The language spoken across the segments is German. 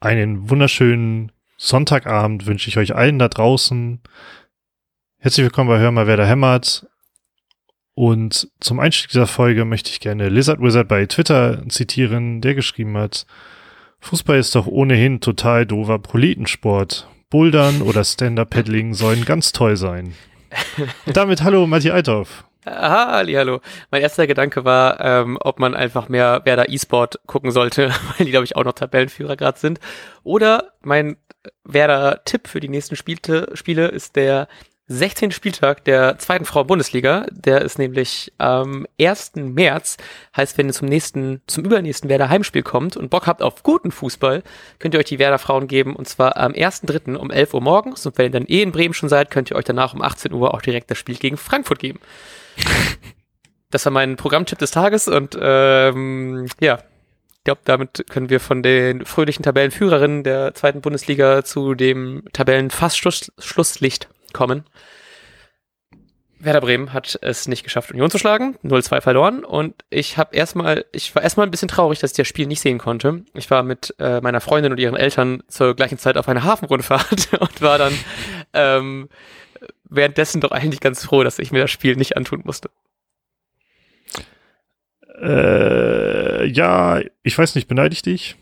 Einen wunderschönen Sonntagabend wünsche ich euch allen da draußen. Herzlich willkommen bei Hör mal, wer da hämmert. Und zum Einstieg dieser Folge möchte ich gerne Lizard Wizard bei Twitter zitieren, der geschrieben hat, Fußball ist doch ohnehin total doofer Proletensport. Bouldern oder Stand-Up-Paddling sollen ganz toll sein. Und damit hallo, Matti Althoff. Aha, Ali, hallo. Mein erster Gedanke war, ähm, ob man einfach mehr Werder E-Sport gucken sollte, weil die, glaube ich, auch noch Tabellenführer gerade sind. Oder mein Werder-Tipp für die nächsten Spielte, Spiele ist der 16. Spieltag der zweiten Frau-Bundesliga. Der ist nämlich am 1. März. Heißt, wenn ihr zum nächsten, zum übernächsten Werder Heimspiel kommt und Bock habt auf guten Fußball, könnt ihr euch die Werder Frauen geben. Und zwar am 1.3. um 11 Uhr morgens. Und wenn ihr dann eh in Bremen schon seid, könnt ihr euch danach um 18 Uhr auch direkt das Spiel gegen Frankfurt geben. Das war mein Programmtipp des Tages und ähm, ja, ich glaube, damit können wir von den fröhlichen Tabellenführerinnen der zweiten Bundesliga zu dem Tabellenfast-Schlusslicht kommen. Werder Bremen hat es nicht geschafft, Union zu schlagen, 0-2 verloren und ich habe erstmal, ich war erstmal ein bisschen traurig, dass ich das Spiel nicht sehen konnte. Ich war mit äh, meiner Freundin und ihren Eltern zur gleichen Zeit auf einer Hafenrundfahrt und war dann ähm, währenddessen doch eigentlich ganz froh, dass ich mir das Spiel nicht antun musste. Äh, ja, ich weiß nicht, beneide ich dich?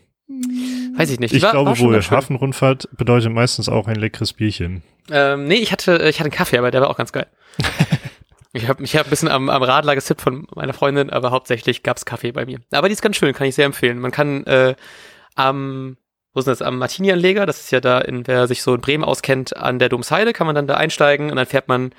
Weiß ich nicht. Ich War- glaube war wohl. Hafenrundfahrt bedeutet meistens auch ein leckeres Bierchen. Ähm, nee, ich hatte, ich hatte einen Kaffee, aber der war auch ganz geil. ich habe mich hab ein bisschen am, am Radler gesippt von meiner Freundin, aber hauptsächlich gab's Kaffee bei mir. Aber die ist ganz schön, kann ich sehr empfehlen. Man kann äh, am, wo ist denn das, am Martini-Anleger, das ist ja da, in, wer sich so in Bremen auskennt, an der Domsheide, kann man dann da einsteigen und dann fährt man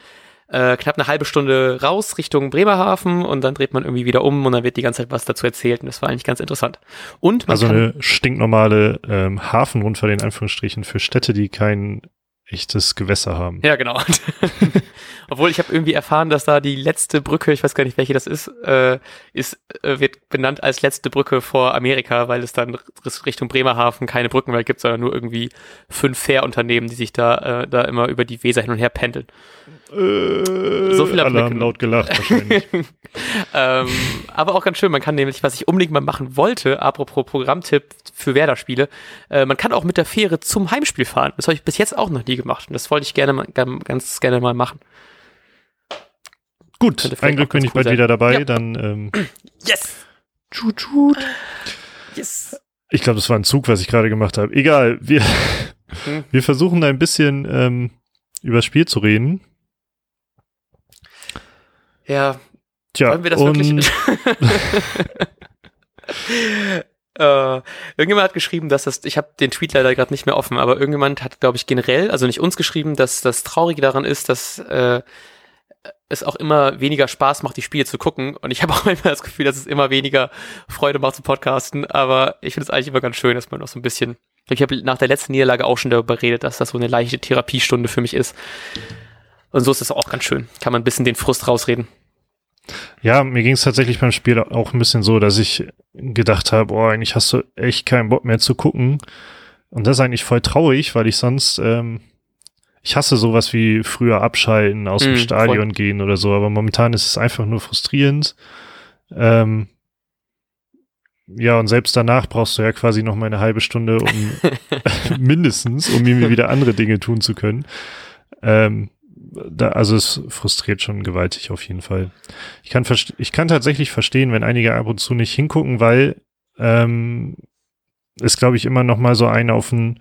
äh, knapp eine halbe Stunde raus Richtung Bremerhaven und dann dreht man irgendwie wieder um und dann wird die ganze Zeit was dazu erzählt und das war eigentlich ganz interessant. Und man Also eine stinknormale ähm, Hafenrundfahrt in Anführungsstrichen für Städte, die kein echtes Gewässer haben. Ja, genau. Obwohl ich habe irgendwie erfahren, dass da die letzte Brücke, ich weiß gar nicht, welche das ist, äh, ist äh, wird benannt als letzte Brücke vor Amerika, weil es dann Richtung Bremerhaven keine Brücken mehr gibt, sondern nur irgendwie fünf Fährunternehmen, die sich da äh, da immer über die Weser hin und her pendeln. Äh, So viel mitgenommen. laut gelacht wahrscheinlich. ähm, aber auch ganz schön, man kann nämlich, was ich unbedingt mal machen wollte, apropos Programmtipp für Werder-Spiele, äh, man kann auch mit der Fähre zum Heimspiel fahren. Das habe ich bis jetzt auch noch nie gemacht und das wollte ich gerne mal, gan- ganz gerne mal machen. Gut, ein Glück bin ich cool bald sein. wieder dabei. Ja. Dann, ähm, Yes! tschut, tschut. Yes! Ich glaube, das war ein Zug, was ich gerade gemacht habe. Egal, wir, Hm. wir versuchen ein bisschen ähm, über das Spiel zu reden. Ja, Tja, wollen wir das wirklich? äh, irgendjemand hat geschrieben, dass das, ich habe den Tweet leider gerade nicht mehr offen, aber irgendjemand hat, glaube ich, generell, also nicht uns geschrieben, dass das Traurige daran ist, dass äh, es auch immer weniger Spaß macht, die Spiele zu gucken. Und ich habe auch manchmal das Gefühl, dass es immer weniger Freude macht zu podcasten. Aber ich finde es eigentlich immer ganz schön, dass man noch so ein bisschen. Ich habe nach der letzten Niederlage auch schon darüber geredet, dass das so eine leichte Therapiestunde für mich ist. Und so ist es auch ganz schön. Kann man ein bisschen den Frust rausreden. Ja, mir ging es tatsächlich beim Spiel auch ein bisschen so, dass ich gedacht habe, oh, eigentlich hast du echt keinen Bock mehr zu gucken. Und das ist eigentlich voll traurig, weil ich sonst, ähm, ich hasse sowas wie früher abschalten, aus dem Mm, Stadion gehen oder so, aber momentan ist es einfach nur frustrierend. Ähm, ja, und selbst danach brauchst du ja quasi noch mal eine halbe Stunde, um mindestens, um irgendwie wieder andere Dinge tun zu können. Ähm, da, also es frustriert schon gewaltig auf jeden Fall. Ich kann, ich kann tatsächlich verstehen, wenn einige ab und zu nicht hingucken, weil ähm, es, glaube ich, immer noch mal so ein auf ein,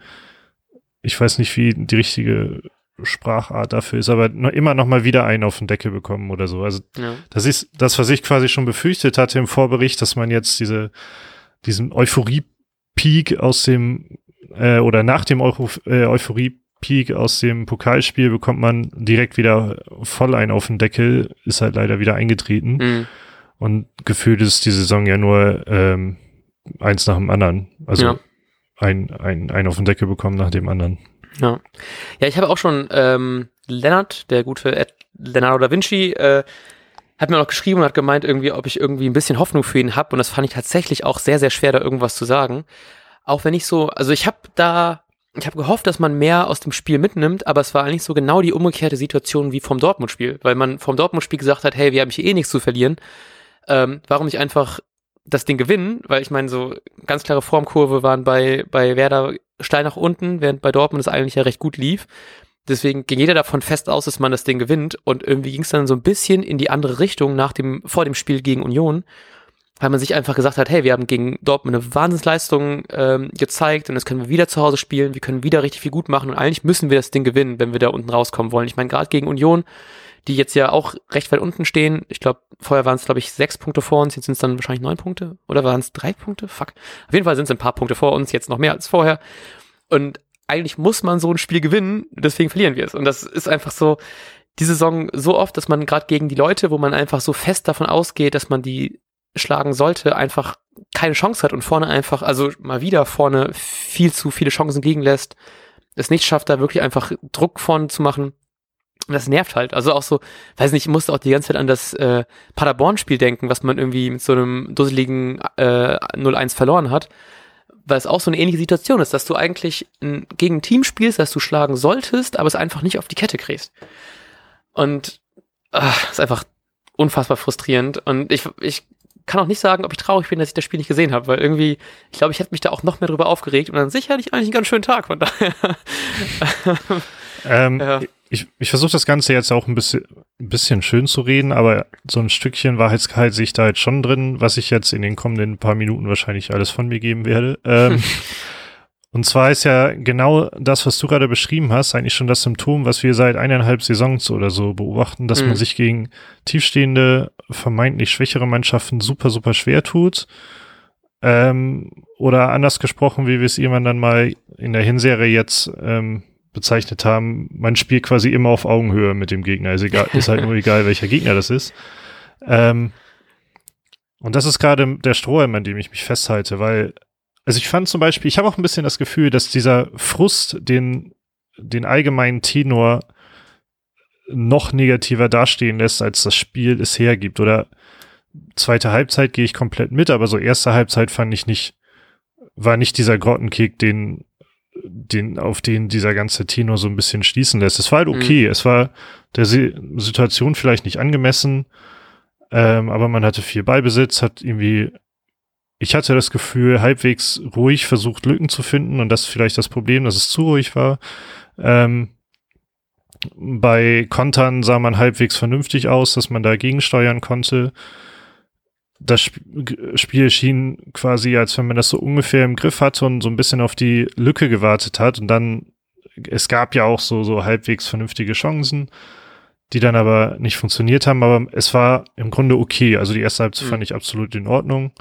ich weiß nicht, wie die richtige Sprachart dafür ist, aber noch, immer noch mal wieder einen auf den Deckel bekommen oder so. Also Ja. das ist das, was ich quasi schon befürchtet hatte im Vorbericht, dass man jetzt diese, diesen Euphorie-Peak aus dem, äh, oder nach dem Euro, äh, Euphorie-Peak aus dem Pokalspiel bekommt man direkt wieder voll einen auf den Deckel, ist halt leider wieder eingetreten. Mhm. Und gefühlt ist die Saison ja nur ähm, eins nach dem anderen. Also Ja. Ein, ein, ein auf den Deckel bekommen nach dem anderen. Ja. Ja, ich habe auch schon ähm, Lennart, der gute Ed Leonardo da Vinci, äh, hat mir noch geschrieben und hat gemeint, irgendwie, ob ich irgendwie ein bisschen Hoffnung für ihn habe. Und das fand ich tatsächlich auch sehr, sehr schwer, da irgendwas zu sagen. Auch wenn ich so, also ich habe da, ich habe gehofft, dass man mehr aus dem Spiel mitnimmt, aber es war eigentlich so genau die umgekehrte Situation wie vom Dortmund-Spiel, weil man vom Dortmund-Spiel gesagt hat, hey, wir haben hier eh nichts zu verlieren. Ähm, warum nicht einfach das Ding gewinnen? Weil ich meine, so ganz klare Formkurve waren bei, bei Werder steil nach unten, während bei Dortmund es eigentlich ja recht gut lief. Deswegen ging jeder davon fest aus, dass man das Ding gewinnt. Und irgendwie ging es dann so ein bisschen in die andere Richtung nach dem, vor dem Spiel gegen Union weil man sich einfach gesagt hat, hey, wir haben gegen Dortmund eine Wahnsinnsleistung ähm, gezeigt und das können wir wieder zu Hause spielen, wir können wieder richtig viel gut machen und eigentlich müssen wir das Ding gewinnen, wenn wir da unten rauskommen wollen. Ich meine, gerade gegen Union, die jetzt ja auch recht weit unten stehen, ich glaube, vorher waren es, glaube ich, sechs Punkte vor uns, jetzt sind es dann wahrscheinlich neun Punkte oder waren es drei Punkte? Fuck. Auf jeden Fall sind es ein paar Punkte vor uns, jetzt noch mehr als vorher. Und eigentlich muss man so ein Spiel gewinnen, deswegen verlieren wir es. Und das ist einfach so, die Saison so oft, dass man gerade gegen die Leute, wo man einfach so fest davon ausgeht, dass man die schlagen sollte, einfach keine Chance hat und vorne einfach, also mal wieder vorne viel zu viele Chancen liegen lässt, es nicht schafft, da wirklich einfach Druck vorne zu machen. Und das nervt halt. Also auch so, weiß nicht, ich musste auch die ganze Zeit an das äh, Paderborn-Spiel denken, was man irgendwie mit so einem dusseligen äh, 0-1 verloren hat. Weil es auch so eine ähnliche Situation ist, dass du eigentlich ein, gegen ein Team spielst, das du schlagen solltest, aber es einfach nicht auf die Kette kriegst. Und ach, ist einfach unfassbar frustrierend. Und ich, ich kann auch nicht sagen, ob ich traurig bin, dass ich das Spiel nicht gesehen habe, weil irgendwie, ich glaube, ich hätte mich da auch noch mehr drüber aufgeregt und dann sicherlich eigentlich einen ganz schönen Tag, von daher. ähm, ja. Ich, ich versuche das Ganze jetzt auch ein bisschen, ein bisschen schön zu reden, aber so ein Stückchen Wahrheitsgehalt sehe ich da jetzt schon drin, was ich jetzt in den kommenden paar Minuten wahrscheinlich alles von mir geben werde. Ähm, Und zwar ist ja genau das, was du gerade beschrieben hast, eigentlich schon das Symptom, was wir seit eineinhalb Saisons oder so beobachten, dass mhm. man sich gegen tiefstehende, vermeintlich schwächere Mannschaften super, super schwer tut. Ähm, oder anders gesprochen, wie wir es irgendwann dann mal in der Hinserie jetzt ähm, bezeichnet haben, man spielt quasi immer auf Augenhöhe mit dem Gegner. Ist, egal, ist halt nur egal, welcher Gegner das ist. Ähm, und das ist gerade der Strohhalm, an dem ich mich festhalte, weil also ich fand zum Beispiel, ich habe auch ein bisschen das Gefühl, dass dieser Frust den, den allgemeinen Tenor noch negativer dastehen lässt, als das Spiel es hergibt. Oder zweite Halbzeit gehe ich komplett mit, aber so erste Halbzeit fand ich nicht, war nicht dieser Grottenkick, den, den, auf den dieser ganze Tenor so ein bisschen schließen lässt. Es war halt okay. Mhm. Es war der Situation vielleicht nicht angemessen, ähm, aber man hatte viel Beibesitz, hat irgendwie ich hatte das Gefühl, halbwegs ruhig versucht, Lücken zu finden und das ist vielleicht das Problem, dass es zu ruhig war. Ähm, bei Kontern sah man halbwegs vernünftig aus, dass man dagegen steuern konnte. Das Spiel schien quasi, als wenn man das so ungefähr im Griff hatte und so ein bisschen auf die Lücke gewartet hat. Und dann, es gab ja auch so, so halbwegs vernünftige Chancen, die dann aber nicht funktioniert haben. Aber es war im Grunde okay. Also die erste Halbzeit mhm. fand ich absolut in Ordnung.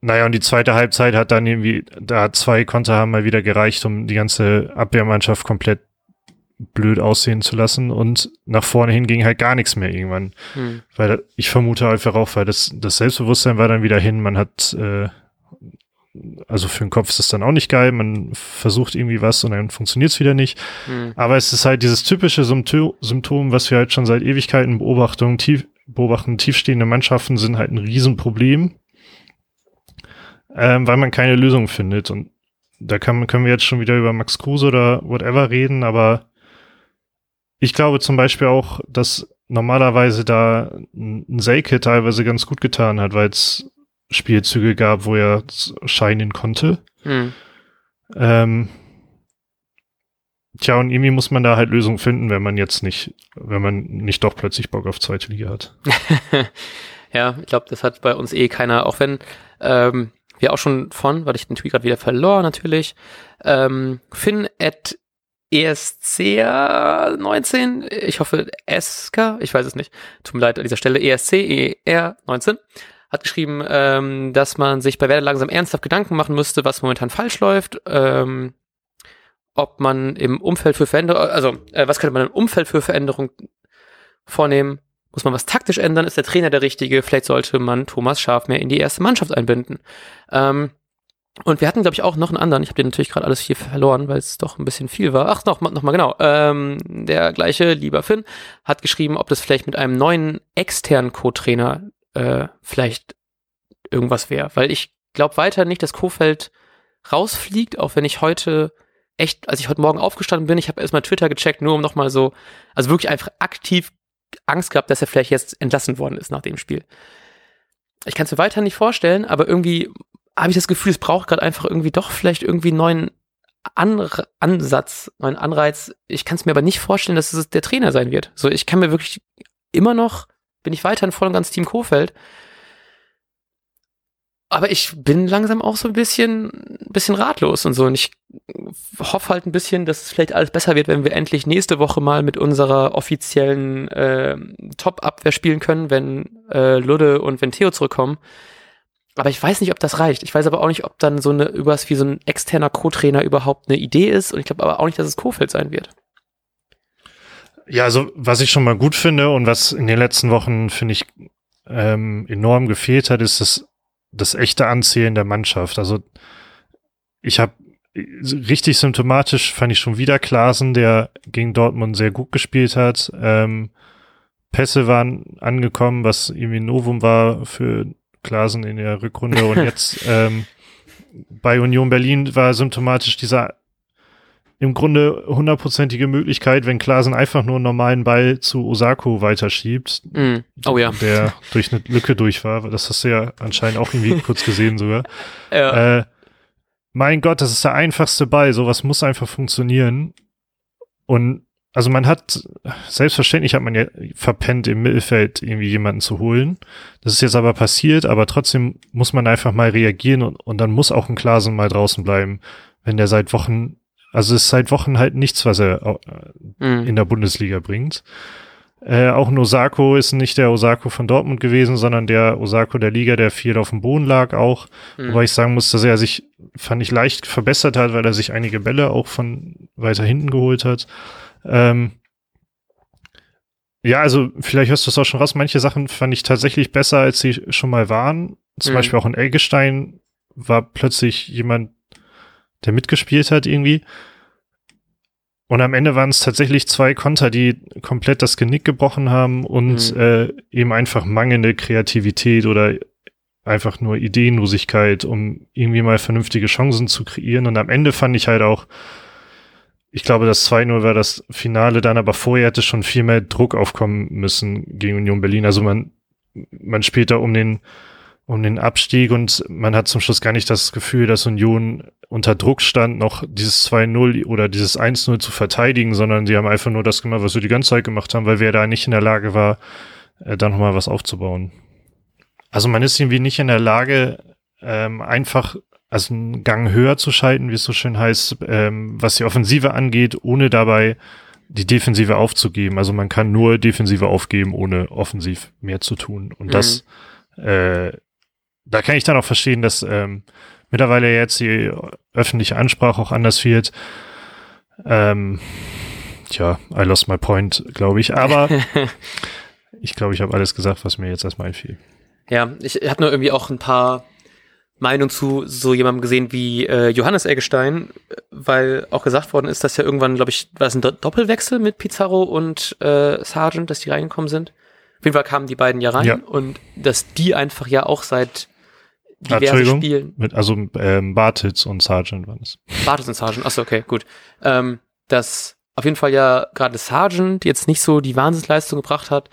Naja, und die zweite Halbzeit hat dann irgendwie, da zwei Konter haben mal wieder gereicht, um die ganze Abwehrmannschaft komplett blöd aussehen zu lassen und nach vorne hin ging halt gar nichts mehr irgendwann. Hm. Weil ich vermute einfach auch, weil das, das Selbstbewusstsein war dann wieder hin, man hat, äh, also für den Kopf ist das dann auch nicht geil, man versucht irgendwie was und dann funktioniert es wieder nicht. Hm. Aber es ist halt dieses typische Symptom, Symptom, was wir halt schon seit Ewigkeiten beobachten, tief, beobachten, tiefstehende Mannschaften sind halt ein Riesenproblem ähm, weil man keine Lösung findet. Und da kann, können wir jetzt schon wieder über Max Kruse oder whatever reden, aber ich glaube zum Beispiel auch, dass normalerweise da ein Selke teilweise ganz gut getan hat, weil es Spielzüge gab, wo er scheinen konnte. Hm. Ähm, tja, und irgendwie muss man da halt Lösungen finden, wenn man jetzt nicht, wenn man nicht doch plötzlich Bock auf zweite Liga hat. ja, ich glaube, das hat bei uns eh keiner, auch wenn ähm, wir auch schon von, weil ich den Tweet gerade wieder verlor natürlich, ähm, Finn at ESC19, ich hoffe SK, ich weiß es nicht, tut mir leid an dieser Stelle, ESC, ER19, hat geschrieben, ähm, dass man sich bei Werder langsam ernsthaft Gedanken machen müsste, was momentan falsch läuft, ähm, ob man im Umfeld für Veränderung, also äh, was könnte man im Umfeld für Veränderungen vornehmen, muss man was taktisch ändern? Ist der Trainer der richtige? Vielleicht sollte man Thomas Schaf mehr in die erste Mannschaft einbinden. Ähm, und wir hatten, glaube ich, auch noch einen anderen. Ich habe den natürlich gerade alles hier verloren, weil es doch ein bisschen viel war. Ach, noch, noch mal genau. Ähm, der gleiche, lieber Finn, hat geschrieben, ob das vielleicht mit einem neuen externen Co-Trainer äh, vielleicht irgendwas wäre. Weil ich glaube weiter nicht, dass Kofeld rausfliegt, auch wenn ich heute echt, als ich heute Morgen aufgestanden bin, ich habe erstmal Twitter gecheckt, nur um nochmal so, also wirklich einfach aktiv Angst gehabt, dass er vielleicht jetzt entlassen worden ist nach dem Spiel. Ich kann es mir weiter nicht vorstellen, aber irgendwie habe ich das Gefühl, es braucht gerade einfach irgendwie doch vielleicht irgendwie einen neuen An Ansatz, neuen Anreiz. Ich kann es mir aber nicht vorstellen, dass es der Trainer sein wird. So, ich kann mir wirklich immer noch, bin ich weiterhin voll und ganz Team Kofeld. Aber ich bin langsam auch so ein bisschen, ein bisschen ratlos und so. Und ich hoffe halt ein bisschen, dass es vielleicht alles besser wird, wenn wir endlich nächste Woche mal mit unserer offiziellen äh, Top-Abwehr spielen können, wenn äh, Ludde und wenn Theo zurückkommen. Aber ich weiß nicht, ob das reicht. Ich weiß aber auch nicht, ob dann so eine übers wie so ein externer Co-Trainer überhaupt eine Idee ist. Und ich glaube aber auch nicht, dass es Kofeld sein wird. Ja, also was ich schon mal gut finde und was in den letzten Wochen, finde ich, ähm, enorm gefehlt hat, ist das, das echte Anzählen der Mannschaft. Also ich habe richtig symptomatisch fand ich schon wieder Klasen, der gegen Dortmund sehr gut gespielt hat. Ähm, Pässe waren angekommen, was irgendwie Novum war für Klasen in der Rückrunde und jetzt ähm, bei Union Berlin war symptomatisch dieser im Grunde hundertprozentige Möglichkeit, wenn Klasen einfach nur einen normalen Ball zu Osako weiterschiebt, mm. oh, ja. der durch eine Lücke durch war. Das hast du ja anscheinend auch irgendwie kurz gesehen sogar. Ja. Äh, mein Gott, das ist der einfachste Ball. Sowas muss einfach funktionieren. Und also man hat, selbstverständlich hat man ja verpennt, im Mittelfeld irgendwie jemanden zu holen. Das ist jetzt aber passiert, aber trotzdem muss man einfach mal reagieren und, und dann muss auch ein Klasen mal draußen bleiben, wenn der seit Wochen, also es ist seit Wochen halt nichts, was er mhm. in der Bundesliga bringt. Äh, auch ein Osako ist nicht der Osako von Dortmund gewesen, sondern der Osako der Liga, der viel auf dem Boden lag auch. Mhm. Wobei ich sagen muss, dass er sich, fand ich, leicht verbessert hat, weil er sich einige Bälle auch von weiter hinten geholt hat. Ähm, ja, also vielleicht hörst du es auch schon raus. Manche Sachen fand ich tatsächlich besser, als sie schon mal waren. Zum mhm. Beispiel auch in Elgestein war plötzlich jemand, der mitgespielt hat irgendwie. Und am Ende waren es tatsächlich zwei Konter, die komplett das Genick gebrochen haben und mhm. äh, eben einfach mangelnde Kreativität oder einfach nur Ideenlosigkeit, um irgendwie mal vernünftige Chancen zu kreieren. Und am Ende fand ich halt auch, ich glaube, das 2-0 war das Finale dann, aber vorher hätte schon viel mehr Druck aufkommen müssen gegen Union Berlin. Also man, man spielt da um den, um den Abstieg und man hat zum Schluss gar nicht das Gefühl, dass Union unter Druck stand, noch dieses 2-0 oder dieses 1-0 zu verteidigen, sondern sie haben einfach nur das gemacht, was sie die ganze Zeit gemacht haben, weil wer da nicht in der Lage war, äh, da nochmal was aufzubauen. Also man ist irgendwie nicht in der Lage, ähm, einfach also einen Gang höher zu schalten, wie es so schön heißt, ähm, was die Offensive angeht, ohne dabei die Defensive aufzugeben. Also man kann nur Defensive aufgeben, ohne offensiv mehr zu tun. Und mhm. das, äh, da kann ich dann auch verstehen, dass ähm, mittlerweile jetzt die öffentliche Ansprache auch anders wird. Ähm, tja, I lost my point, glaube ich. Aber ich glaube, ich habe alles gesagt, was mir jetzt erstmal einfiel. Ja, ich habe nur irgendwie auch ein paar Meinung zu so jemandem gesehen wie äh, Johannes Eggestein, weil auch gesagt worden ist, dass ja irgendwann, glaube ich, war es ein Doppelwechsel mit Pizarro und äh, Sargent, dass die reingekommen sind. Auf jeden Fall kamen die beiden ja rein ja. und dass die einfach ja auch seit diversen Spielen. Mit, also ähm, Bartitz und Sargent waren es. Bartitz und Sargent, achso, okay, gut. Ähm, dass auf jeden Fall ja gerade Sargent jetzt nicht so die Wahnsinnsleistung gebracht hat.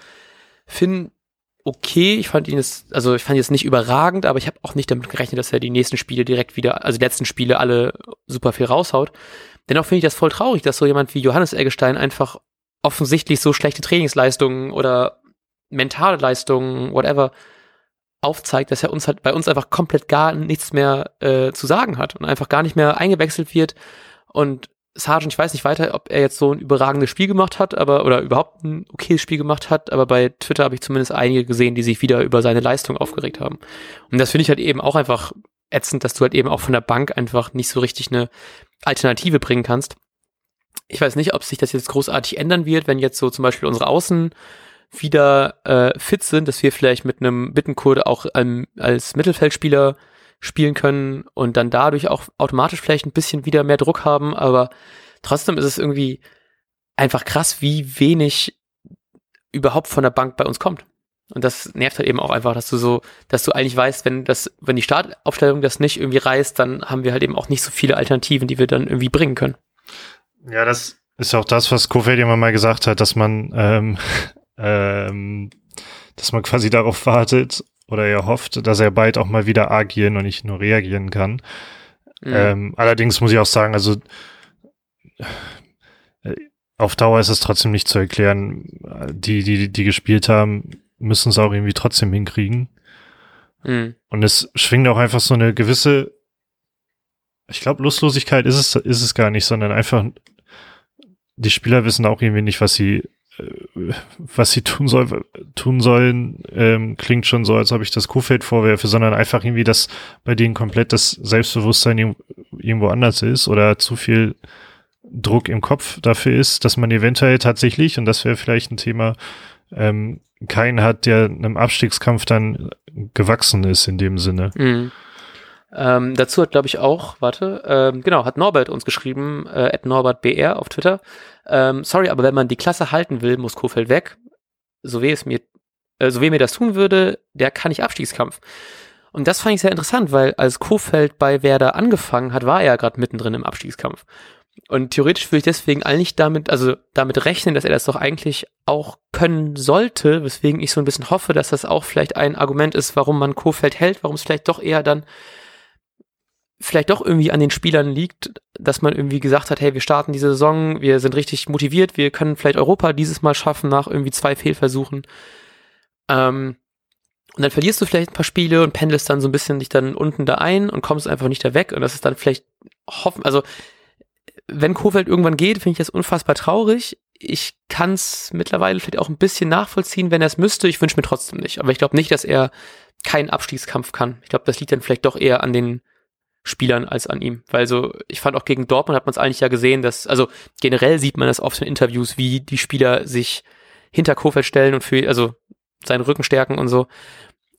Finn okay. Ich fand ihn jetzt, also ich fand ihn jetzt nicht überragend, aber ich habe auch nicht damit gerechnet, dass er die nächsten Spiele direkt wieder, also die letzten Spiele alle super viel raushaut. Dennoch finde ich das voll traurig, dass so jemand wie Johannes Eggestein einfach offensichtlich so schlechte Trainingsleistungen oder mentale Leistungen, whatever, aufzeigt, dass er uns halt bei uns einfach komplett gar nichts mehr äh, zu sagen hat und einfach gar nicht mehr eingewechselt wird und Sargent, ich weiß nicht weiter, ob er jetzt so ein überragendes Spiel gemacht hat, aber oder überhaupt ein okayes Spiel gemacht hat, aber bei Twitter habe ich zumindest einige gesehen, die sich wieder über seine Leistung aufgeregt haben. Und das finde ich halt eben auch einfach ätzend, dass du halt eben auch von der Bank einfach nicht so richtig eine Alternative bringen kannst. Ich weiß nicht, ob sich das jetzt großartig ändern wird, wenn jetzt so zum Beispiel unsere Außen wieder äh, fit sind, dass wir vielleicht mit einem Bittenkurde auch ähm, als Mittelfeldspieler spielen können und dann dadurch auch automatisch vielleicht ein bisschen wieder mehr Druck haben, aber trotzdem ist es irgendwie einfach krass, wie wenig überhaupt von der Bank bei uns kommt. Und das nervt halt eben auch einfach, dass du so, dass du eigentlich weißt, wenn das, wenn die Startaufstellung das nicht irgendwie reißt, dann haben wir halt eben auch nicht so viele Alternativen, die wir dann irgendwie bringen können. Ja, das ist auch das, was Kofeld immer mal gesagt hat, dass man, ähm, ähm, dass man quasi darauf wartet oder er hofft, dass er bald auch mal wieder agieren und nicht nur reagieren kann. Mhm. Ähm, allerdings muss ich auch sagen, also äh, auf Dauer ist es trotzdem nicht zu erklären. Die, die, die gespielt haben, müssen es auch irgendwie trotzdem hinkriegen. Mhm. Und es schwingt auch einfach so eine gewisse, ich glaube, Lustlosigkeit ist es, ist es gar nicht, sondern einfach, die Spieler wissen auch irgendwie nicht, was sie, was sie tun soll, tun sollen, ähm, klingt schon so, als ob ich das Kuhfeld vorwerfe, sondern einfach irgendwie, dass bei denen komplett das Selbstbewusstsein irgendwo anders ist oder zu viel Druck im Kopf dafür ist, dass man eventuell tatsächlich, und das wäre vielleicht ein Thema, ähm, keinen hat, der einem Abstiegskampf dann gewachsen ist in dem Sinne. Mhm. Ähm, dazu hat, glaube ich, auch, warte, ähm, genau, hat Norbert uns geschrieben, äh, NorbertBR auf Twitter. Ähm, sorry, aber wenn man die Klasse halten will, muss Kofeld weg. So weh es mir, äh, so weh mir das tun würde, der kann nicht Abstiegskampf. Und das fand ich sehr interessant, weil als Kofeld bei Werder angefangen hat, war er ja gerade mittendrin im Abstiegskampf. Und theoretisch würde ich deswegen eigentlich damit, also damit rechnen, dass er das doch eigentlich auch können sollte, weswegen ich so ein bisschen hoffe, dass das auch vielleicht ein Argument ist, warum man Kofeld hält, warum es vielleicht doch eher dann vielleicht doch irgendwie an den Spielern liegt, dass man irgendwie gesagt hat, hey, wir starten diese Saison, wir sind richtig motiviert, wir können vielleicht Europa dieses Mal schaffen nach irgendwie zwei Fehlversuchen. Ähm, und dann verlierst du vielleicht ein paar Spiele und pendelst dann so ein bisschen dich dann unten da ein und kommst einfach nicht da weg. Und das ist dann vielleicht hoffen, also wenn Kofeld irgendwann geht, finde ich das unfassbar traurig. Ich kann es mittlerweile vielleicht auch ein bisschen nachvollziehen, wenn er es müsste. Ich wünsche mir trotzdem nicht. Aber ich glaube nicht, dass er keinen Abstiegskampf kann. Ich glaube, das liegt dann vielleicht doch eher an den Spielern als an ihm. Weil so, ich fand auch gegen Dortmund hat man es eigentlich ja gesehen, dass, also generell sieht man das oft in Interviews, wie die Spieler sich hinter Kofeld stellen und für, also seinen Rücken stärken und so.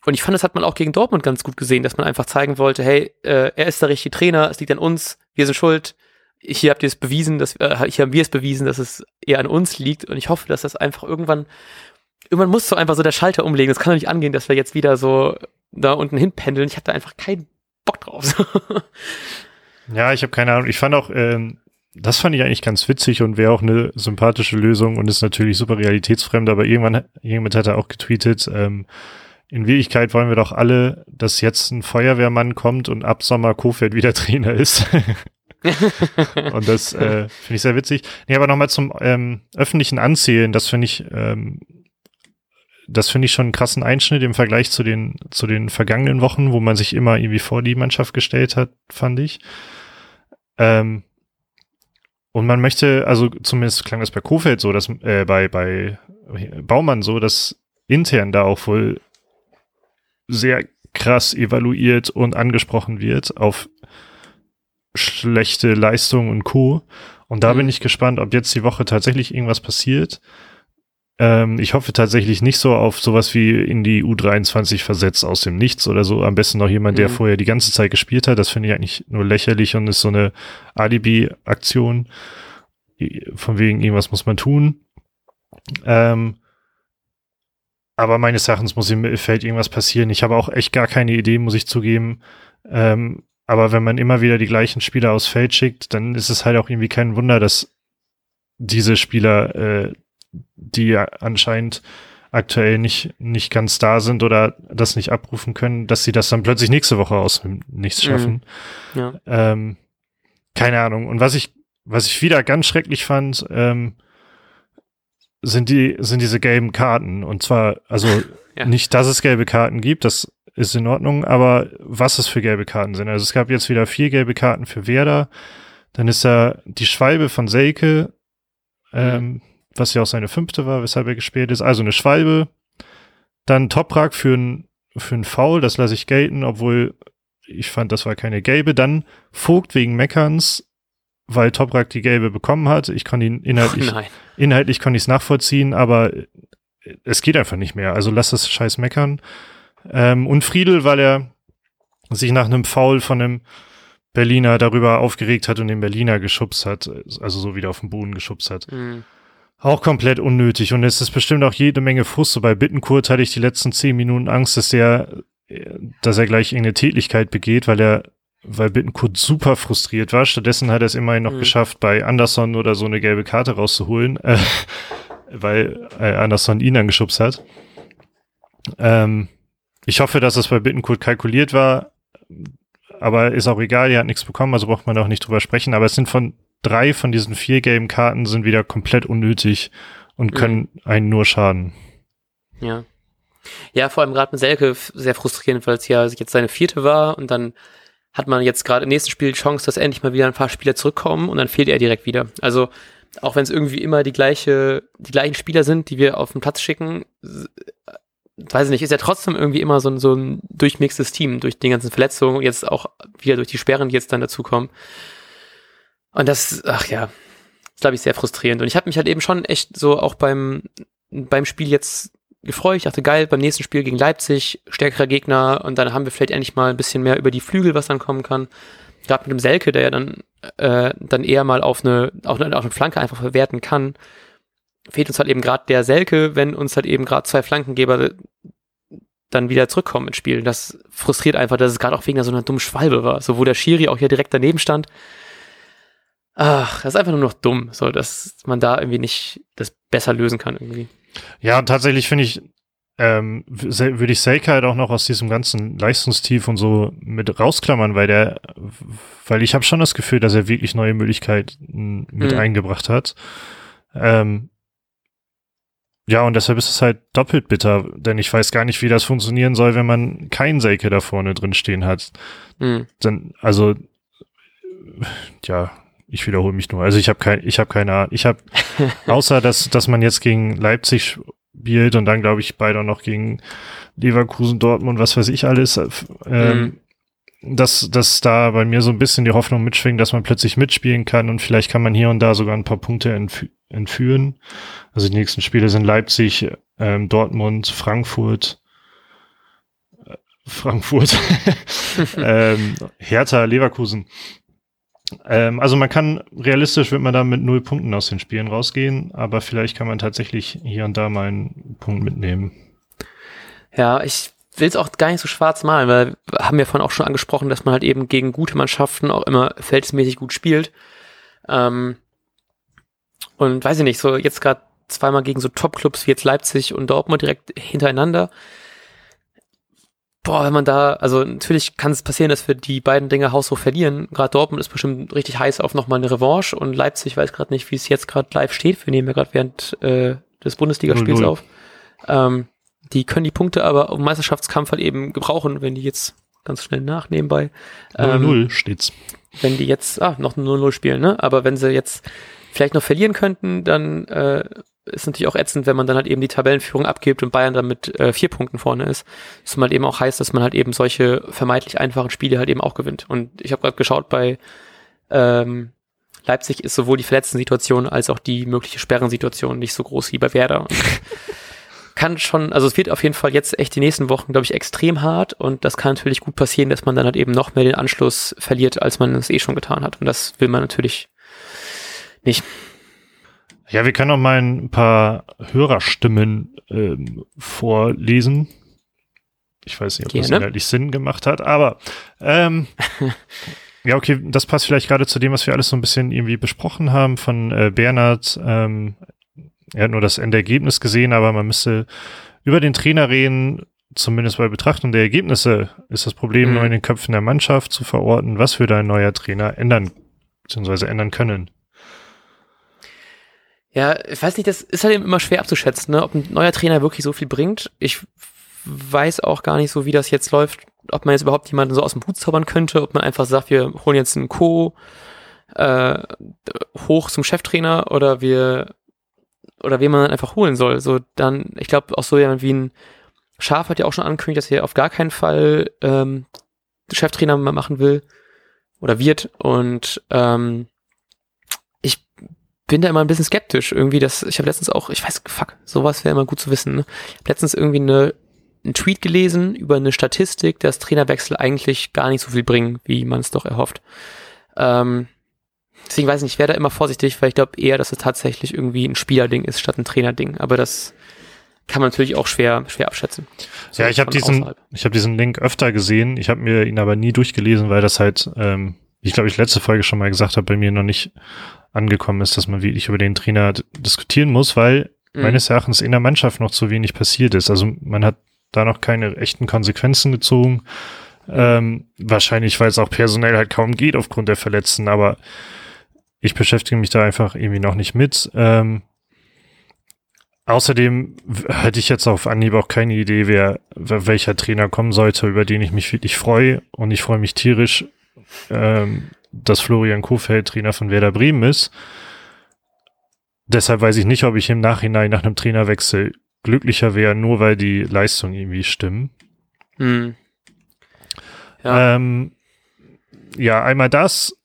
Und ich fand, das hat man auch gegen Dortmund ganz gut gesehen, dass man einfach zeigen wollte, hey, äh, er ist der richtige Trainer, es liegt an uns, wir sind schuld, hier habt ihr es bewiesen, dass, äh, hier haben wir es bewiesen, dass es eher an uns liegt und ich hoffe, dass das einfach irgendwann, irgendwann muss so einfach so der Schalter umlegen. Das kann doch nicht angehen, dass wir jetzt wieder so da unten hinpendeln. Ich da einfach keinen Bock drauf. ja, ich habe keine Ahnung. Ich fand auch, ähm, das fand ich eigentlich ganz witzig und wäre auch eine sympathische Lösung und ist natürlich super realitätsfremd, aber irgendwann, jemand hat er auch getweetet, ähm, in Wirklichkeit wollen wir doch alle, dass jetzt ein Feuerwehrmann kommt und ab Sommer Kofeld wieder Trainer ist. und das äh, finde ich sehr witzig. Nee, aber nochmal zum ähm, öffentlichen Anzählen, das finde ich, ähm, das finde ich schon einen krassen Einschnitt im Vergleich zu den, zu den vergangenen Wochen, wo man sich immer irgendwie vor die Mannschaft gestellt hat, fand ich. Ähm, und man möchte, also zumindest klang das bei Kofeld so, dass, äh, bei, bei Baumann so, dass intern da auch wohl sehr krass evaluiert und angesprochen wird auf schlechte Leistung und Co. Und da mhm. bin ich gespannt, ob jetzt die Woche tatsächlich irgendwas passiert. Ähm, ich hoffe tatsächlich nicht so auf sowas wie in die U23 versetzt aus dem Nichts oder so. Am besten noch jemand, der mhm. vorher die ganze Zeit gespielt hat. Das finde ich eigentlich nur lächerlich und ist so eine Alibi-Aktion. Von wegen irgendwas muss man tun. Ähm, aber meines Erachtens muss im Mittelfeld irgendwas passieren. Ich habe auch echt gar keine Idee, muss ich zugeben. Ähm, aber wenn man immer wieder die gleichen Spieler aufs Feld schickt, dann ist es halt auch irgendwie kein Wunder, dass diese Spieler, äh, die anscheinend aktuell nicht, nicht ganz da sind oder das nicht abrufen können, dass sie das dann plötzlich nächste Woche aus dem Nichts mhm. schaffen. Mhm. Ja. Ähm, keine Ahnung. Und was ich, was ich wieder ganz schrecklich fand, ähm, sind die, sind diese gelben Karten. Und zwar, also ja. nicht, dass es gelbe Karten gibt, das ist in Ordnung, aber was es für gelbe Karten sind. Also es gab jetzt wieder vier gelbe Karten für Werder. Dann ist da die Schwalbe von Selke, ähm, was ja auch seine fünfte war, weshalb er gespielt ist. Also eine Schwalbe. Dann Toprak für ein, für ein Foul, das lasse ich gelten, obwohl ich fand, das war keine gelbe. Dann Vogt wegen Meckerns, weil Toprak die gelbe bekommen hat. Ich kann ihn inhaltlich, oh inhaltlich konnte ich es nachvollziehen, aber es geht einfach nicht mehr. Also lass das scheiß meckern. Ähm, und Friedel, weil er sich nach einem Foul von einem Berliner darüber aufgeregt hat und den Berliner geschubst hat, also so wieder auf den Boden geschubst hat. Mhm. Auch komplett unnötig. Und es ist bestimmt auch jede Menge Frust. So bei Bittenkurt hatte ich die letzten zehn Minuten Angst, dass der, dass er gleich irgendeine Tätigkeit begeht, weil er, weil Bittenkurt super frustriert war. Stattdessen hat er es immerhin noch mhm. geschafft, bei Anderson oder so eine gelbe Karte rauszuholen, äh, weil äh, Anderson ihn angeschubst hat. Ähm, ich hoffe, dass es bei Bittencourt kalkuliert war. aber ist auch egal, er hat nichts bekommen, also braucht man auch nicht drüber sprechen. Aber es sind von drei von diesen vier Game-Karten sind wieder komplett unnötig und mhm. können mhm. einen nur schaden. Ja. Ja, vor allem gerade mit Selke sehr frustrierend, weil es ja jetzt seine vierte war und dann hat man jetzt gerade im nächsten Spiel die Chance, dass endlich mal wieder ein paar Spieler zurückkommen und dann fehlt er direkt wieder. Also auch wenn es irgendwie immer die gleiche, die gleichen Spieler sind, die wir auf den Platz schicken, weiß ich nicht, ist ja trotzdem irgendwie immer so ein, so ein durchmixtes Team durch die ganzen Verletzungen, jetzt auch wieder durch die Sperren, die jetzt dann dazukommen. Und das, ach ja, ist, glaube ich, sehr frustrierend. Und ich habe mich halt eben schon echt so auch beim, beim Spiel jetzt gefreut. Ich dachte, geil, beim nächsten Spiel gegen Leipzig, stärkerer Gegner und dann haben wir vielleicht endlich mal ein bisschen mehr über die Flügel, was dann kommen kann. Gerade mit dem Selke, der ja dann, äh, dann eher mal auf eine, auf eine, auf eine Flanke einfach verwerten kann, fehlt uns halt eben gerade der Selke, wenn uns halt eben gerade zwei Flankengeber dann wieder zurückkommen ins Spiel. Das frustriert einfach, dass es gerade auch wegen so einer dummen Schwalbe war. So, wo der Schiri auch hier direkt daneben stand. Ach, das ist einfach nur noch dumm, so, dass man da irgendwie nicht das besser lösen kann irgendwie. Ja, und tatsächlich finde ich, ähm, würde ich Seika halt auch noch aus diesem ganzen Leistungstief und so mit rausklammern, weil der, weil ich habe schon das Gefühl, dass er wirklich neue Möglichkeiten mit mhm. eingebracht hat. Ähm, ja, und deshalb ist es halt doppelt bitter, denn ich weiß gar nicht, wie das funktionieren soll, wenn man keinen Seike da vorne drin stehen hat. Mhm. Dann, also, ja, ich wiederhole mich nur. Also ich habe kein, ich habe keine Ahnung. Ich habe außer dass dass man jetzt gegen Leipzig spielt und dann glaube ich beide noch gegen Leverkusen, Dortmund, was weiß ich alles. Äh, ähm, mhm. dass dass da bei mir so ein bisschen die Hoffnung mitschwingt, dass man plötzlich mitspielen kann und vielleicht kann man hier und da sogar ein paar Punkte entf entführen. Also die nächsten Spiele sind Leipzig, ähm, Dortmund, Frankfurt. Äh, Frankfurt, ähm, Hertha, Leverkusen. Ähm, also man kann, realistisch wird man da mit null Punkten aus den Spielen rausgehen, aber vielleicht kann man tatsächlich hier und da mal einen Punkt mitnehmen. Ja, ich will es auch gar nicht so schwarz malen, weil wir haben ja vorhin auch schon angesprochen, dass man halt eben gegen gute Mannschaften auch immer feldmäßig gut spielt. Ähm, und weiß ich nicht, so jetzt gerade zweimal gegen so Top-Clubs wie jetzt Leipzig und Dortmund direkt hintereinander boah, wenn man da, also natürlich kann es passieren, dass wir die beiden Dinge haushoch verlieren. Gerade Dortmund ist bestimmt richtig heiß auf nochmal eine Revanche und Leipzig weiß gerade nicht, wie es jetzt gerade live steht. Wir nehmen ja gerade während äh, des Bundesligaspiels auf. Ähm, die können die Punkte aber im Meisterschaftskampf halt eben gebrauchen, wenn die jetzt ganz schnell nachnehmen bei 0-0 ähm, steht's. Wenn die jetzt, ah, noch 0-0 spielen, ne? Aber wenn sie jetzt vielleicht noch verlieren könnten, dann äh, ist natürlich auch ätzend, wenn man dann halt eben die Tabellenführung abgibt und Bayern dann mit äh, vier Punkten vorne ist. Das halt eben auch heißt, dass man halt eben solche vermeintlich einfachen Spiele halt eben auch gewinnt. Und ich habe gerade geschaut, bei ähm, Leipzig ist sowohl die verletzten Situation als auch die mögliche Sperrensituation nicht so groß wie bei Werder. Kann schon, also es wird auf jeden Fall jetzt echt die nächsten Wochen, glaube ich, extrem hart und das kann natürlich gut passieren, dass man dann halt eben noch mehr den Anschluss verliert, als man es eh schon getan hat. Und das will man natürlich nicht. Ja, wir können noch mal ein paar Hörerstimmen ähm, vorlesen. Ich weiß nicht, ob Gerne. das inhaltlich Sinn gemacht hat, aber ähm, ja, okay, das passt vielleicht gerade zu dem, was wir alles so ein bisschen irgendwie besprochen haben von äh, Bernhard. Ähm, er hat nur das Endergebnis gesehen, aber man müsste über den Trainer reden, zumindest bei Betrachtung der Ergebnisse ist das Problem mhm. nur in den Köpfen der Mannschaft zu verorten, was würde ein neuer Trainer ändern, beziehungsweise ändern können. Ja, ich weiß nicht, das ist halt eben immer schwer abzuschätzen, ne? ob ein neuer Trainer wirklich so viel bringt. Ich weiß auch gar nicht so, wie das jetzt läuft, ob man jetzt überhaupt jemanden so aus dem Hut zaubern könnte, ob man einfach sagt, wir holen jetzt einen Co. Äh, hoch zum Cheftrainer oder wir oder wen man dann einfach holen soll. So dann, ich glaube auch so jemand wie ein Schaf hat ja auch schon angekündigt, dass er auf gar keinen Fall ähm, Cheftrainer machen will oder wird und ähm, bin da immer ein bisschen skeptisch. Irgendwie, das, ich habe letztens auch, ich weiß, fuck, sowas wäre immer gut zu wissen. Ne? Ich habe letztens irgendwie eine, einen Tweet gelesen über eine Statistik, dass Trainerwechsel eigentlich gar nicht so viel bringen, wie man es doch erhofft. Ähm, deswegen weiß ich nicht, ich wäre da immer vorsichtig, weil ich glaube eher, dass es tatsächlich irgendwie ein Spielerding ist statt ein Trainerding. Aber das kann man natürlich auch schwer, schwer abschätzen. So ja, ich habe diesen, außerhalb. ich habe diesen Link öfter gesehen. Ich habe mir ihn aber nie durchgelesen, weil das halt, ähm, ich glaube, ich letzte Folge schon mal gesagt habe, bei mir noch nicht angekommen ist, dass man wirklich über den Trainer diskutieren muss, weil mhm. meines Erachtens in der Mannschaft noch zu wenig passiert ist. Also man hat da noch keine echten Konsequenzen gezogen. Ähm, wahrscheinlich, weil es auch personell halt kaum geht aufgrund der Verletzten, aber ich beschäftige mich da einfach irgendwie noch nicht mit. Ähm, außerdem hätte ich jetzt auf Anhieb auch keine Idee, wer, welcher Trainer kommen sollte, über den ich mich wirklich freue. Und ich freue mich tierisch, ähm, dass Florian Kofeld Trainer von Werder Bremen ist. Deshalb weiß ich nicht, ob ich im Nachhinein nach einem Trainerwechsel glücklicher wäre, nur weil die Leistungen irgendwie stimmen. Hm. Ja. Ähm, ja, einmal das,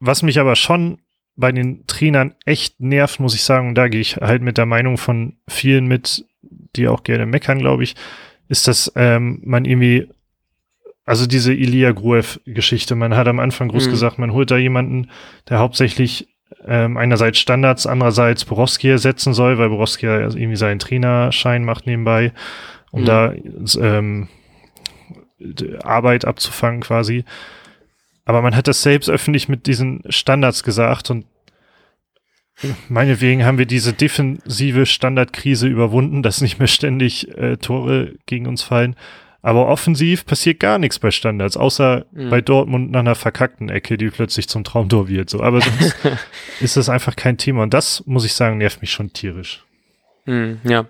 was mich aber schon bei den Trainern echt nervt, muss ich sagen, da gehe ich halt mit der Meinung von vielen mit, die auch gerne meckern, glaube ich, ist, dass ähm, man irgendwie, also diese Ilia Gruev-Geschichte, man hat am Anfang groß mhm. gesagt, man holt da jemanden, der hauptsächlich ähm, einerseits Standards, andererseits Borowski ersetzen soll, weil Borowski ja irgendwie seinen Trainerschein macht nebenbei, um mhm. da ähm, Arbeit abzufangen quasi. Aber man hat das selbst öffentlich mit diesen Standards gesagt und meinetwegen haben wir diese defensive Standardkrise überwunden, dass nicht mehr ständig äh, Tore gegen uns fallen. Aber offensiv passiert gar nichts bei Standards, außer mhm. bei Dortmund nach einer verkackten Ecke, die plötzlich zum Traumtor wird. So, aber sonst ist das einfach kein Thema. Und das, muss ich sagen, nervt mich schon tierisch. Mhm, ja.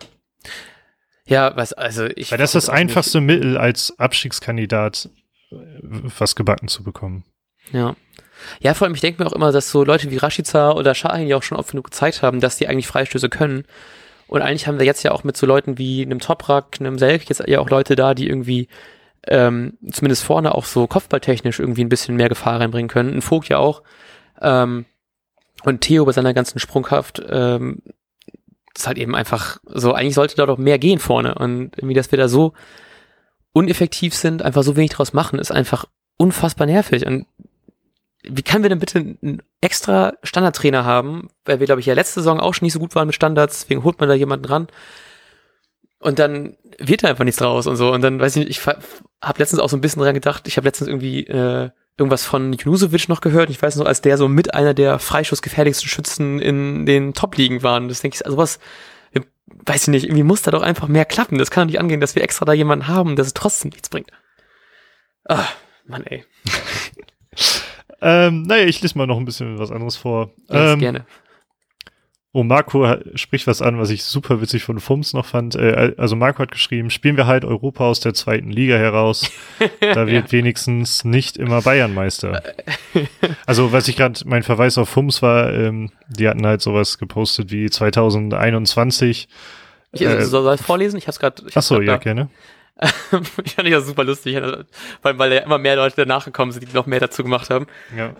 Ja, was, also ich. Weil das ist das einfachste nicht. Mittel als Abstiegskandidat, äh, was gebacken zu bekommen. Ja. Ja, vor allem, ich denke mir auch immer, dass so Leute wie Rashica oder Shahin ja auch schon oft genug gezeigt haben, dass die eigentlich Freistöße können. Und eigentlich haben wir jetzt ja auch mit so Leuten wie einem Toprak, einem Selk jetzt ja auch Leute da, die irgendwie ähm, zumindest vorne auch so kopfballtechnisch irgendwie ein bisschen mehr Gefahr reinbringen können. Ein Vogt ja auch. Ähm, und Theo bei seiner ganzen Sprungkraft ähm, ist halt eben einfach so, eigentlich sollte da doch mehr gehen vorne. Und irgendwie, dass wir da so uneffektiv sind, einfach so wenig draus machen, ist einfach unfassbar nervig. Und wie können wir denn bitte einen extra Standardtrainer haben, weil wir, glaube ich, ja letzte Saison auch schon nicht so gut waren mit Standards, deswegen holt man da jemanden ran. Und dann wird da einfach nichts draus und so. Und dann weiß ich nicht, ich habe letztens auch so ein bisschen dran gedacht, ich habe letztens irgendwie äh, irgendwas von Junusovic noch gehört. Ich weiß noch, als der so mit einer der freischussgefährlichsten Schützen in den Top-Ligen waren. Das denke ich, also was, weiß ich nicht, irgendwie muss da doch einfach mehr klappen. Das kann doch nicht angehen, dass wir extra da jemanden haben, der es trotzdem nichts bringt. Ah, Mann, ey. Ähm, naja, ich lese mal noch ein bisschen was anderes vor. Ja, ähm, gerne. Oh, Marco spricht was an, was ich super witzig von Fums noch fand. Äh, also Marco hat geschrieben, spielen wir halt Europa aus der zweiten Liga heraus. da wird ja. wenigstens nicht immer Bayern Meister. also was ich gerade, mein Verweis auf Fums war, ähm, die hatten halt sowas gepostet wie 2021. Ich, äh, soll ich vorlesen? Ich hab's gerade. Achso, ja, gerne. ich fand das super lustig, weil, weil ja immer mehr Leute danach gekommen sind, die noch mehr dazu gemacht haben. Ja.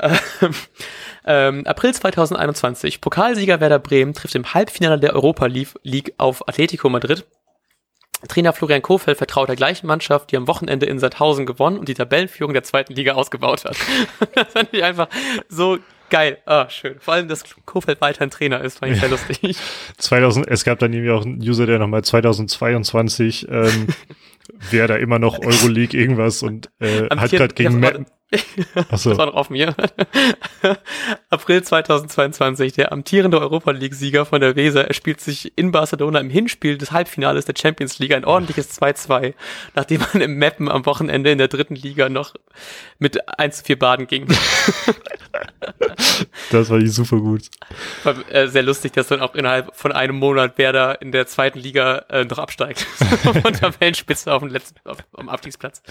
Ähm, April 2021. Pokalsieger Werder Bremen trifft im Halbfinale der Europa League auf Atletico Madrid. Trainer Florian Kofeld vertraut der gleichen Mannschaft, die am Wochenende in Sandhausen gewonnen und die Tabellenführung der zweiten Liga ausgebaut hat. das fand ich einfach so geil. Ah, schön. Vor allem, dass Kofeld weiterhin Trainer ist, fand ich sehr lustig. 2000, es gab dann irgendwie auch einen User, der nochmal 2022 ähm, wer da immer noch Euroleague irgendwas und äh, hat gerade gegen Matt. Achso. Das war noch auf mir. April 2022, der amtierende Europa League-Sieger von der Weser, er spielt sich in Barcelona im Hinspiel des Halbfinales der Champions League ein ordentliches 2-2, nachdem man im Mappen am Wochenende in der dritten Liga noch mit 1 zu 4 baden ging. das war die super gut. War äh, sehr lustig, dass dann auch innerhalb von einem Monat Werder in der zweiten Liga äh, noch absteigt. von Tabellenspitze auf dem letzten, auf, am Abstiegsplatz.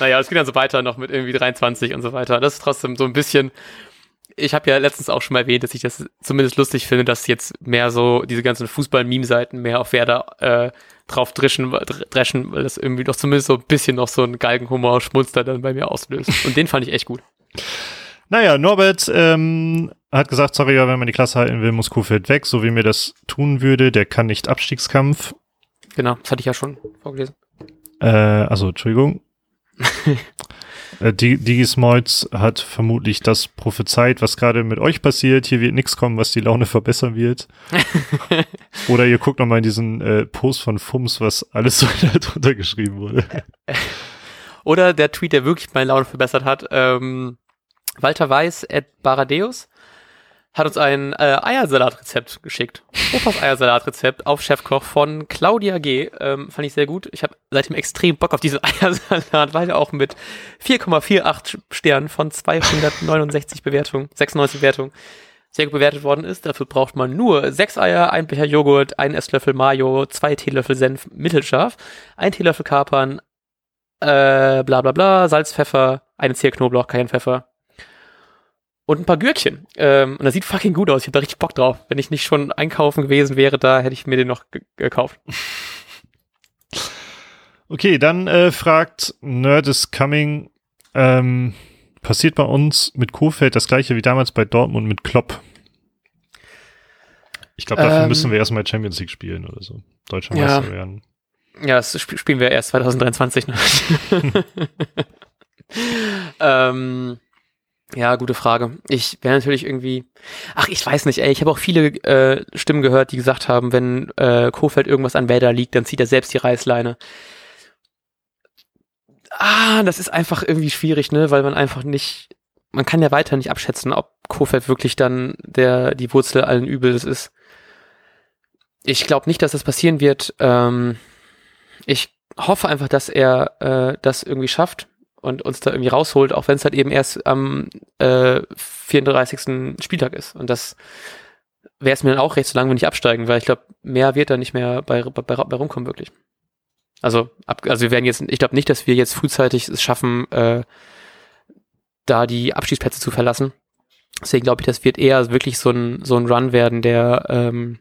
Naja, es geht dann so weiter noch mit irgendwie 23 und so weiter. Das ist trotzdem so ein bisschen, ich habe ja letztens auch schon mal erwähnt, dass ich das zumindest lustig finde, dass jetzt mehr so diese ganzen Fußball-Meme-Seiten mehr auf Werder äh, drauf dreschen, dreschen, weil das irgendwie doch zumindest so ein bisschen noch so ein Galgenhumor-Schmunster dann bei mir auslöst. Und den fand ich echt gut. Naja, Norbert ähm, hat gesagt, sorry, wenn man die Klasse halten will, muss Kofeld weg, so wie mir das tun würde. Der kann nicht Abstiegskampf. Genau, das hatte ich ja schon vorgelesen. Äh, also, Entschuldigung. äh, Digismoids hat vermutlich das prophezeit, was gerade mit euch passiert. Hier wird nichts kommen, was die Laune verbessern wird. Oder ihr guckt nochmal in diesen äh, Post von Fums, was alles so drunter geschrieben wurde. Oder der Tweet, der wirklich meine Laune verbessert hat. Ähm, Walter Weiß at Baradeus hat uns ein äh, Eiersalatrezept geschickt. Opas Eiersalatrezept auf Chefkoch von Claudia G. Ähm, fand ich sehr gut. Ich habe seitdem extrem Bock auf diesen Eiersalat, weil er auch mit 4,48 Sternen von 269 Bewertungen, 96 Bewertungen, sehr gut bewertet worden ist. Dafür braucht man nur sechs Eier, ein Becher Joghurt, ein Esslöffel Mayo, zwei Teelöffel Senf mittelscharf, ein Teelöffel Kapern, äh, bla bla bla, Salz, Pfeffer, eine Zehe Knoblauch, kein Pfeffer, und ein paar Gürkchen. Ähm, und das sieht fucking gut aus. Ich habe da richtig Bock drauf. Wenn ich nicht schon einkaufen gewesen wäre, da hätte ich mir den noch gekauft. Okay, dann äh, fragt Nerd is Coming, ähm, passiert bei uns mit Kofeld das gleiche wie damals bei Dortmund mit Klopp? Ich glaube, dafür ähm, müssen wir erstmal Champions League spielen oder so. Deutscher ja, Meister werden. Ja, das sp spielen wir erst 2023. Ne? ähm, ja, gute Frage. Ich wäre natürlich irgendwie. Ach, ich weiß nicht, ey. Ich habe auch viele äh, Stimmen gehört, die gesagt haben, wenn äh, Kofeld irgendwas an Wäder liegt, dann zieht er selbst die Reißleine. Ah, das ist einfach irgendwie schwierig, ne? Weil man einfach nicht. Man kann ja weiter nicht abschätzen, ob Kofeld wirklich dann der die Wurzel allen Übels ist. Ich glaube nicht, dass das passieren wird. Ähm, ich hoffe einfach, dass er äh, das irgendwie schafft und uns da irgendwie rausholt, auch wenn es halt eben erst am äh, 34. Spieltag ist. Und das wäre es mir dann auch recht, so lange wir nicht absteigen, weil ich glaube, mehr wird da nicht mehr bei, bei, bei rumkommen, wirklich. Also, ab, also wir werden jetzt, ich glaube nicht, dass wir jetzt frühzeitig es schaffen, äh, da die Abschießplätze zu verlassen. Deswegen glaube ich, das wird eher wirklich so ein, so ein Run werden, der ähm,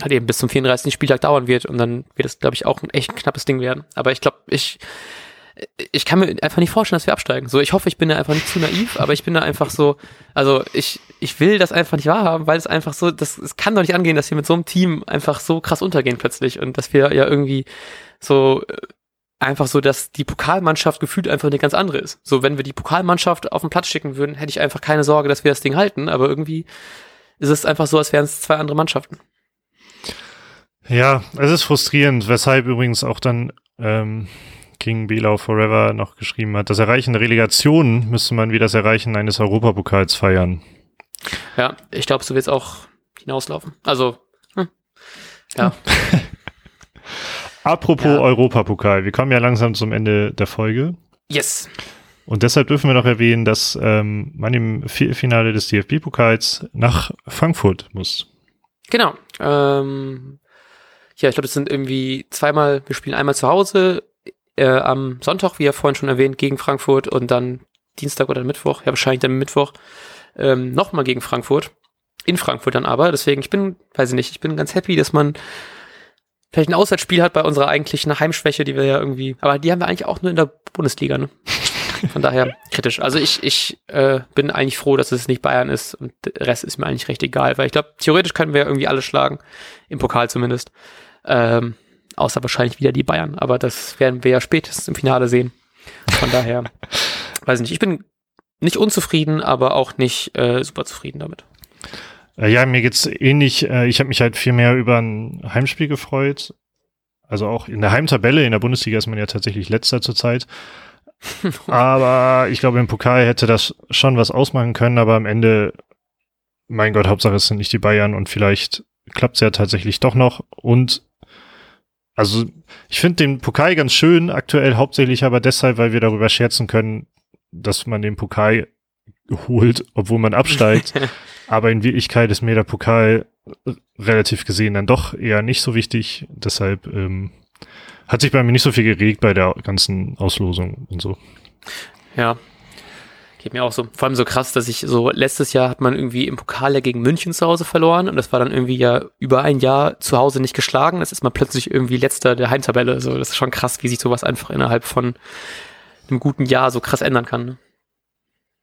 halt eben bis zum 34. Spieltag dauern wird und dann wird es, glaube ich, auch ein echt knappes Ding werden. Aber ich glaube, ich ich kann mir einfach nicht vorstellen, dass wir absteigen. So, ich hoffe, ich bin da einfach nicht zu naiv, aber ich bin da einfach so, also ich, ich will das einfach nicht wahrhaben, weil es einfach so, das, es kann doch nicht angehen, dass wir mit so einem Team einfach so krass untergehen plötzlich und dass wir ja irgendwie so äh, einfach so, dass die Pokalmannschaft gefühlt einfach eine ganz andere ist. So, wenn wir die Pokalmannschaft auf den Platz schicken würden, hätte ich einfach keine Sorge, dass wir das Ding halten, aber irgendwie ist es einfach so, als wären es zwei andere Mannschaften. Ja, es ist frustrierend, weshalb übrigens auch dann ähm, King Belau Forever noch geschrieben hat. Das Erreichen der Relegation müsste man wie das Erreichen eines Europapokals feiern. Ja, ich glaube, so wird es auch hinauslaufen. Also, hm. ja. Apropos ja. Europapokal, wir kommen ja langsam zum Ende der Folge. Yes. Und deshalb dürfen wir noch erwähnen, dass ähm, man im Viertelfinale des DFB-Pokals nach Frankfurt muss. Genau. Ähm, ja, ich glaube, es sind irgendwie zweimal, wir spielen einmal zu Hause äh, am Sonntag, wie ja vorhin schon erwähnt, gegen Frankfurt und dann Dienstag oder Mittwoch, ja wahrscheinlich dann Mittwoch, ähm, nochmal gegen Frankfurt. In Frankfurt dann aber. Deswegen, ich bin, weiß ich nicht, ich bin ganz happy, dass man vielleicht ein Auswärtsspiel hat bei unserer eigentlichen Heimschwäche, die wir ja irgendwie, aber die haben wir eigentlich auch nur in der Bundesliga, ne? Von daher kritisch. Also ich, ich äh, bin eigentlich froh, dass es nicht Bayern ist und der Rest ist mir eigentlich recht egal, weil ich glaube, theoretisch können wir ja irgendwie alle schlagen, im Pokal zumindest. Ähm, Außer wahrscheinlich wieder die Bayern. Aber das werden wir ja spätestens im Finale sehen. Von daher, weiß ich nicht. Ich bin nicht unzufrieden, aber auch nicht äh, super zufrieden damit. Äh, ja, mir geht's ähnlich. Äh, ich habe mich halt viel mehr über ein Heimspiel gefreut. Also auch in der Heimtabelle, in der Bundesliga ist man ja tatsächlich letzter zurzeit. aber ich glaube, im Pokal hätte das schon was ausmachen können, aber am Ende, mein Gott, Hauptsache es sind nicht die Bayern und vielleicht klappt's ja tatsächlich doch noch. Und also ich finde den Pokal ganz schön, aktuell hauptsächlich aber deshalb, weil wir darüber scherzen können, dass man den Pokal holt, obwohl man absteigt. aber in Wirklichkeit ist mir der Pokal relativ gesehen dann doch eher nicht so wichtig. Deshalb ähm, hat sich bei mir nicht so viel geregt bei der ganzen Auslosung und so. Ja, Geht mir auch so. Vor allem so krass, dass ich so, letztes Jahr hat man irgendwie im Pokal ja gegen München zu Hause verloren und das war dann irgendwie ja über ein Jahr zu Hause nicht geschlagen. Das ist man plötzlich irgendwie letzter der Heimtabelle. So, das ist schon krass, wie sich sowas einfach innerhalb von einem guten Jahr so krass ändern kann. Ne?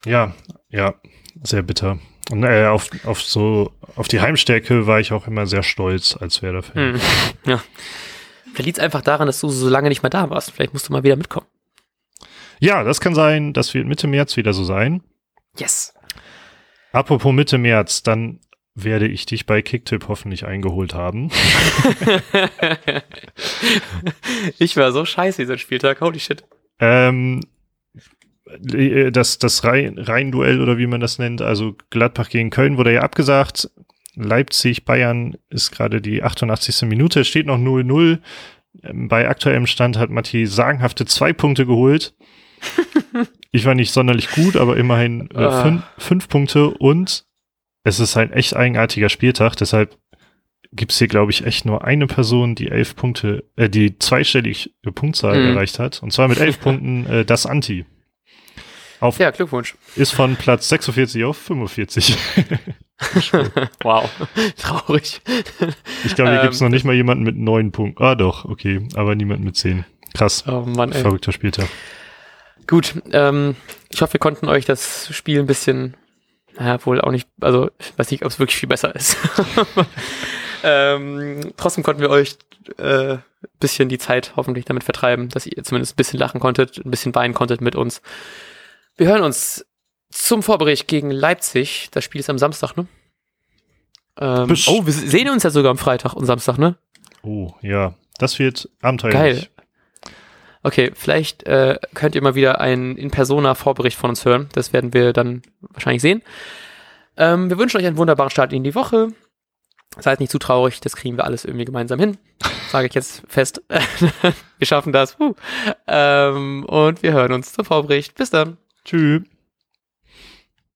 Ja, ja, sehr bitter. Und äh, auf, auf so, auf die Heimstärke war ich auch immer sehr stolz als Werder-Fan. Hm. Ja. Vielleicht liegt es einfach daran, dass du so lange nicht mehr da warst. Vielleicht musst du mal wieder mitkommen. Ja, das kann sein, das wird Mitte März wieder so sein. Yes. Apropos Mitte März, dann werde ich dich bei Kicktip hoffentlich eingeholt haben. ich war so scheiße dieser Spieltag, holy shit. Ähm, äh, das, das Rhein-Duell oder wie man das nennt, also Gladbach gegen Köln wurde ja abgesagt. Leipzig, Bayern ist gerade die 88. Minute, steht noch 0-0. Ähm, bei aktuellem Stand hat Matti sagenhafte zwei Punkte geholt. ich war nicht sonderlich gut, aber immerhin äh, ah. fün fünf Punkte und es ist ein echt eigenartiger Spieltag, deshalb gibt's hier, glaube ich, echt nur eine Person, die elf Punkte, äh, die zweistellig Punktzahl mhm. erreicht hat. Und zwar mit elf Punkten äh, das Anti. Auf, ja, Glückwunsch. Ist von Platz 46 auf 45. wow, traurig. Ich glaube, hier ähm, gibt's noch nicht mal jemanden mit neun Punkten. Ah, doch, okay, aber niemand mit zehn. Krass. Oh Mann, ey. Verrückter Spieltag. Gut, ähm, ich hoffe, wir konnten euch das Spiel ein bisschen, naja, wohl auch nicht, also ich weiß nicht, ob es wirklich viel besser ist. ähm, trotzdem konnten wir euch äh, bisschen die Zeit hoffentlich damit vertreiben, dass ihr zumindest ein bisschen lachen konntet, ein bisschen weinen konntet mit uns. Wir hören uns zum Vorbericht gegen Leipzig. Das Spiel ist am Samstag, ne? Ähm, oh, wir sehen uns ja sogar am Freitag und Samstag, ne? Oh, ja. Das wird abenteuerlich. Geil. Okay, vielleicht äh, könnt ihr mal wieder einen In-Persona-Vorbericht von uns hören. Das werden wir dann wahrscheinlich sehen. Ähm, wir wünschen euch einen wunderbaren Start in die Woche. Seid nicht zu traurig, das kriegen wir alles irgendwie gemeinsam hin. Sage ich jetzt fest. wir schaffen das. Uh. Ähm, und wir hören uns zum Vorbericht. Bis dann. Tschüss.